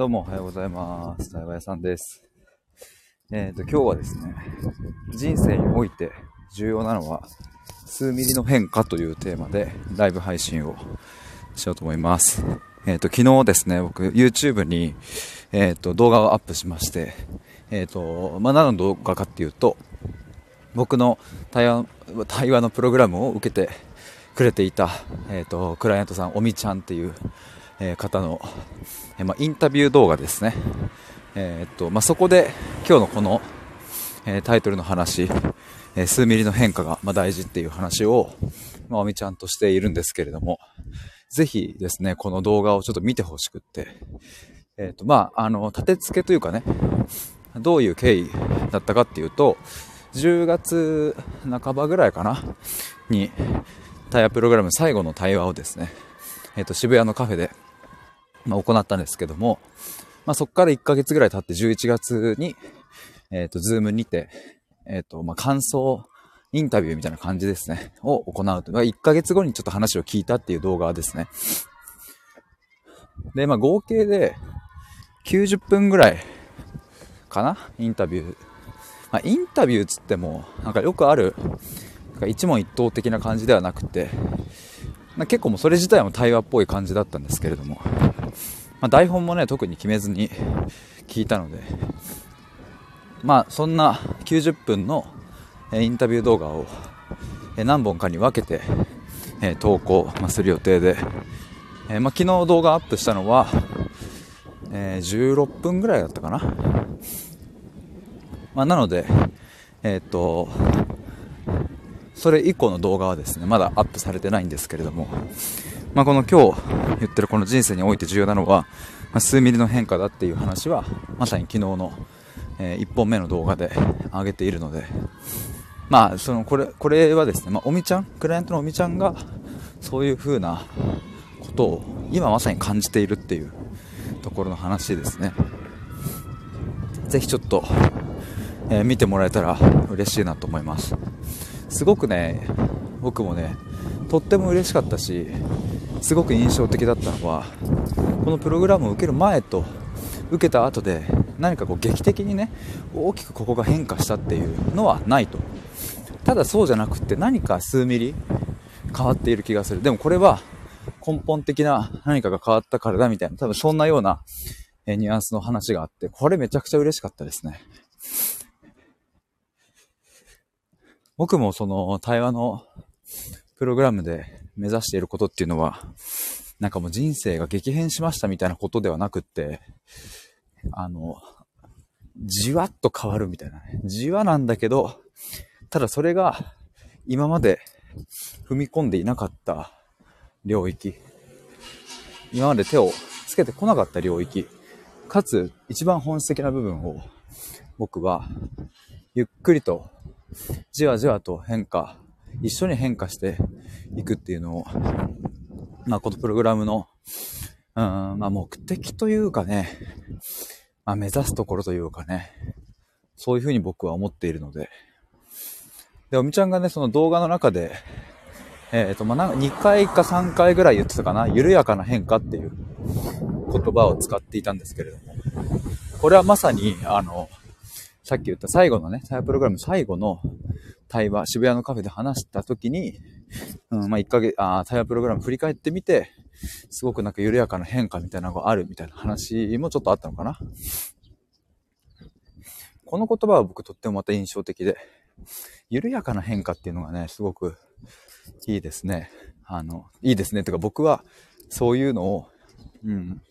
どうもおはようございます。台湾屋さんです。えっ、と、今日はですね、人生において重要なのは、数ミリの変化というテーマでライブ配信をしようと思います。えっ、と、昨日ですね、僕 YouTube に、えっ、と、動画をアップしまして、えっ、と、まあ、何の動画かっていうと、僕の対話対話のプログラムを受けてくれていた、えっ、と、クライアントさん、おみちゃんっていう、え方の、えま、インタビュー動画ですね。えーっと、ま、そこで今日のこの、えタイトルの話、え数ミリの変化が、ま、大事っていう話を、まあ、おみちゃんとしているんですけれども、ぜひですね、この動画をちょっと見てほしくって、えーっと、まあ、あの、立て付けというかね、どういう経緯だったかっていうと、10月半ばぐらいかな、に、タイヤプログラム最後の対話をですね、えっ、と、渋谷のカフェで、まあ、行ったんですけども、まあ、そこから1ヶ月ぐらい経って11月に、えっ、と、ズームにて、えっ、と、まあ、感想、インタビューみたいな感じですね、を行うと。まあ1ヶ月後にちょっと話を聞いたっていう動画ですね。で、まあ、合計で90分ぐらいかな？インタビュー。まあ、インタビューつっても、なんかよくある、なんか一問一答的な感じではなくて、まあ結構もうそれ自体も対話っぽい感じだったんですけれども、まあ、台本もね、特に決めずに聞いたので、まあそんな90分のインタビュー動画を何本かに分けて、投稿、する予定で、えまあ、昨日動画アップしたのは、え16分ぐらいだったかな。まあ、なので、えーっと、それ以降の動画はですね、まだアップされてないんですけれども、まあ、この今日言ってるこの人生において重要なのは、まあ、数ミリの変化だっていう話は、まさに昨日の、え1本目の動画で上げているので、まあ、その、これ、これはですね、まあ、おみちゃん、クライアントのおみちゃんが、そういう風なことを今まさに感じているっていうところの話ですね。ぜひちょっと、えー見てもらえたら嬉しいなと思います。すごくね、僕もね、とっても嬉しかったし、すごく印象的だったのは、このプログラムを受ける前と受けた後で、何かこう劇的にね、大きくここが変化したっていうのはないと。ただそうじゃなくって何か数ミリ変わっている気がする。でもこれは根本的な何かが変わったからだみたいな、多分そんなようなニュアンスの話があって、これめちゃくちゃ嬉しかったですね。僕もその対話のプログラムで目指していることっていうのは、なんかもう人生が激変しましたみたいなことではなくって、あの、じわっと変わるみたいなね。じわなんだけど、ただそれが今まで踏み込んでいなかった領域、今まで手をつけてこなかった領域、かつ一番本質的な部分を僕はゆっくりとじわじわと変化、一緒に変化していくっていうのを、まあこのプログラムの、うん、まあ目的というかね、まあ目指すところというかね、そういうふうに僕は思っているので、で、おみちゃんがね、その動画の中で、えっ、と、まあ、なんか2回か3回ぐらい言ってたかな、緩やかな変化っていう言葉を使っていたんですけれども、これはまさに、あの、さっき言った最後のね、タイヤプログラム最後の対話、渋谷のカフェで話した時に、うん、まあ、1ヶ月、あータイヤプログラム振り返ってみて、すごくなんか緩やかな変化みたいなのがあるみたいな話もちょっとあったのかな。この言葉は僕とってもまた印象的で、緩やかな変化っていうのがね、すごくいいですね。あの、いいですね。というか僕はそういうのを、うん、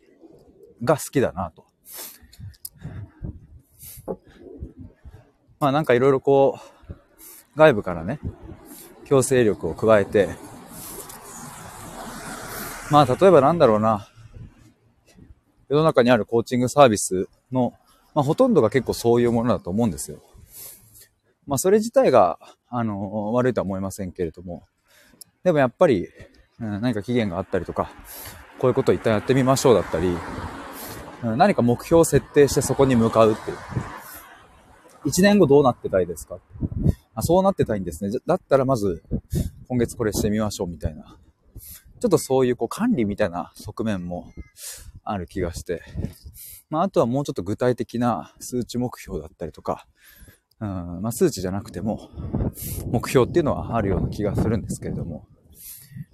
が好きだなと。まあなんかいろいろこう、外部からね、強制力を加えて、まあ例えばなんだろうな、世の中にあるコーチングサービスの、まあほとんどが結構そういうものだと思うんですよ。まあそれ自体が、あの、悪いとは思いませんけれども、でもやっぱり、うん、何か期限があったりとか、こういうことを一旦やってみましょうだったり、うん何か目標を設定してそこに向かうっていう。一年後どうなってたいですかあそうなってたいんですね。だったらまず、今月これしてみましょうみたいな。ちょっとそういうこう管理みたいな側面もある気がして。まあ、あとはもうちょっと具体的な数値目標だったりとか、うん、まあ、数値じゃなくても、目標っていうのはあるような気がするんですけれども、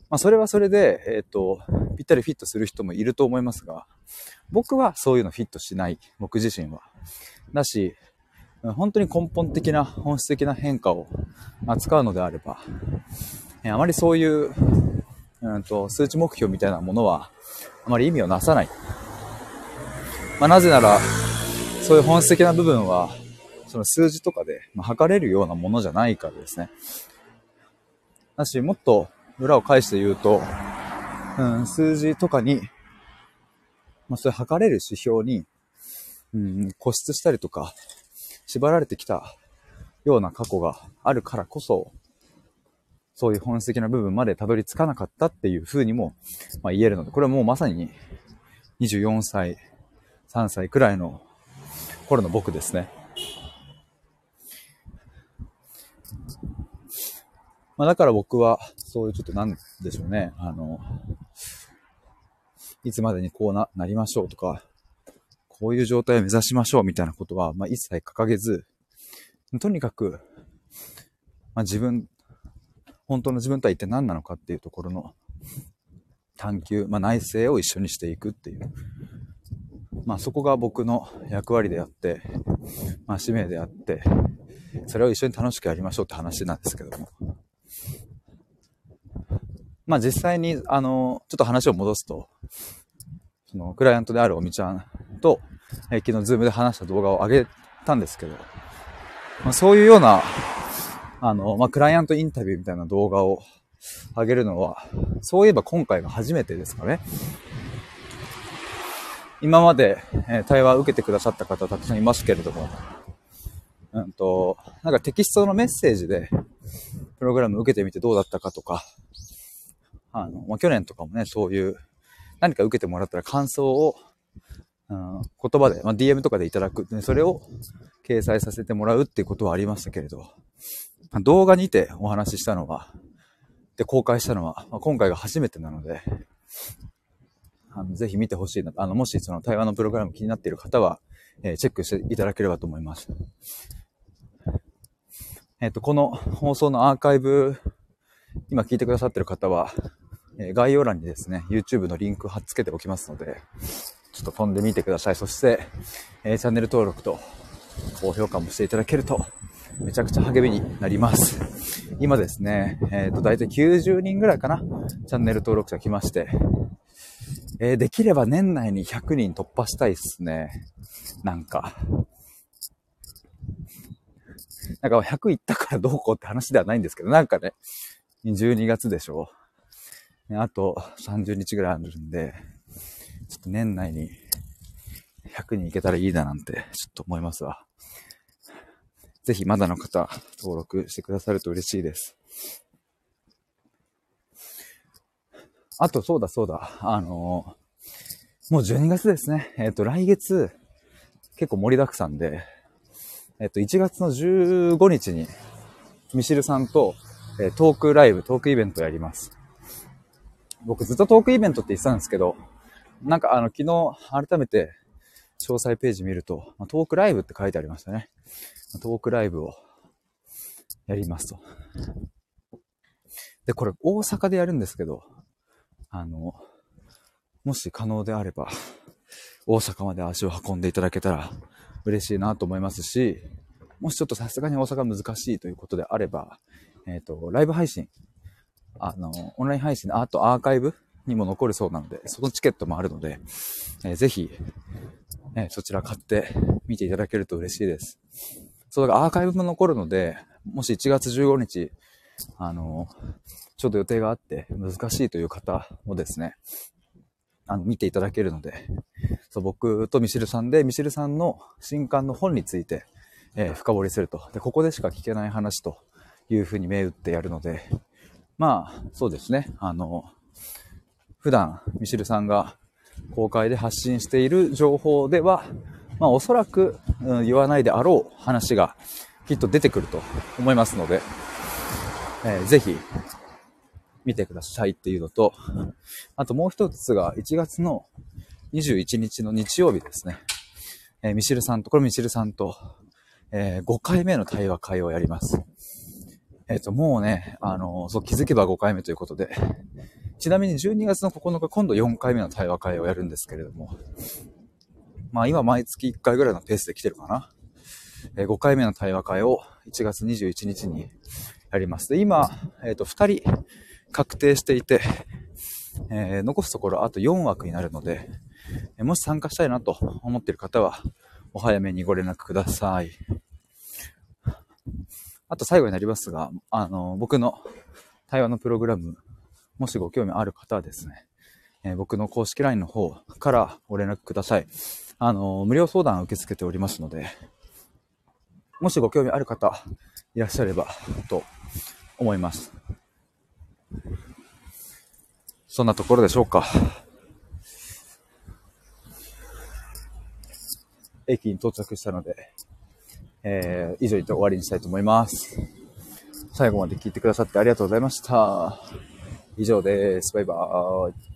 まあ、それはそれで、えっ、ー、と、ぴったりフィットする人もいると思いますが、僕はそういうのフィットしない、僕自身は。だし、本当に根本的な、本質的な変化を扱うのであれば、あまりそういう、うんと、数値目標みたいなものは、あまり意味をなさない。まあ、なぜなら、そういう本質的な部分は、その数字とかで、ま、測れるようなものじゃないからですね。だし、もっと裏を返して言うと、うん、数字とかに、まあ、それ測れる指標に、うん、固執したりとか、縛られてきたような過去があるからこそ、そういう本質的な部分までたどり着かなかったっていう風にも、まあ、言えるので、これはもうまさに24歳、3歳くらいの頃の僕ですね。まあ、だから僕は、そういうちょっとなんでしょうね。あの、いつまでにこうな、なりましょうとか、こういう状態を目指しましょうみたいなことは、まあ、一切掲げず、とにかく、まあ、自分、本当の自分とは一体何なのかっていうところの探求、まあ、内省を一緒にしていくっていう。まあ、そこが僕の役割であって、まあ、使命であって、それを一緒に楽しくやりましょうって話なんですけども。まあ、実際に、あの、ちょっと話を戻すと、その、クライアントであるおみちゃんと、え昨日ズームで話した動画を上げたんですけど、まあ、そういうような、あの、まあ、クライアントインタビューみたいな動画を上げるのは、そういえば今回が初めてですかね。今まで、えー、対話を受けてくださった方たくさんいますけれども、うんと、なんかテキストのメッセージで、プログラム受けてみてどうだったかとか、あの、まあ、去年とかもね、そういう、何か受けてもらったら感想を、言葉で、まあ、DM とかでいただく、それを掲載させてもらうっていうことはありましたけれど、動画にてお話ししたのは、で、公開したのは、まあ、今回が初めてなので、あのぜひ見てほしいな。あの、もしその対話のプログラム気になっている方は、えー、チェックしていただければと思います。えっ、ー、と、この放送のアーカイブ、今聞いてくださっている方は、えー、概要欄にですね、YouTube のリンク貼っ付けておきますので、ちょっと飛んでみてください。そして、えチャンネル登録と高評価もしていただけると、めちゃくちゃ励みになります。今ですね、えっ、ー、と、だいたい90人ぐらいかな、チャンネル登録者来まして、えー、できれば年内に100人突破したいっすね。なんか。なんか100いったからどうこうって話ではないんですけど、なんかね、12月でしょ。あと30日ぐらいあるんで、と年内に100人いけたらいいななんて、ちょっと思いますわ。ぜひまだの方、登録してくださると嬉しいです。あと、そうだそうだ。あのー、もう12月ですね。えっ、ー、と、来月、結構盛りだくさんで、えっ、ー、と、1月の15日に、ミシルさんと、えトークライブ、トークイベントやります。僕ずっとトークイベントって言ってたんですけど、なんかあの、昨日改めて詳細ページ見ると、まトークライブって書いてありましたね。トークライブをやりますと。で、これ大阪でやるんですけど、あの、もし可能であれば、大阪まで足を運んでいただけたら嬉しいなと思いますし、もしちょっとさすがに大阪難しいということであれば、えっ、ー、と、ライブ配信、あの、オンライン配信、あとアーカイブにも残るそうなので、そのチケットもあるので、えー、ぜひ、えー、そちら買って見ていただけると嬉しいです。そうだからアーカイブも残るので、もし1月15日、あの、ちょっと予定があって難しいという方もですね、あの、見ていただけるので、そう、僕とミシルさんで、ミシルさんの新刊の本について、えー、深掘りすると。で、ここでしか聞けない話というふうに銘打ってやるので、まあ、そうですね、あの、普段、ミシルさんが公開で発信している情報では、まあ、おそらく、うん、言わないであろう話がきっと出てくると思いますので、えー、ぜひ見てくださいっていうのと、あともう一つが1月の21日の日曜日ですね。えー、ミシルさんと、これミシルさんと、えー、5回目の対話会をやります。えっ、ー、と、もうね、あのそう、気づけば5回目ということで、ちなみに12月の9日、今度4回目の対話会をやるんですけれども、まあ今毎月1回ぐらいのペースで来てるかな。え、5回目の対話会を1月21日にやります。で、今、えっ、ー、と、2人確定していて、えー、残すところあと4枠になるので、えもし参加したいなと思っている方は、お早めにご連絡ください。あと最後になりますが、あの、僕の対話のプログラム、もしご興味ある方はですね、えー、僕の公式 LINE の方からご連絡ください。あの、無料相談受け付けておりますので、もしご興味ある方いらっしゃればと思います。そんなところでしょうか。駅に到着したので、えー、以上言って終わりにしたいと思います。最後まで聞いてくださってありがとうございました。以上です。バイバーイ。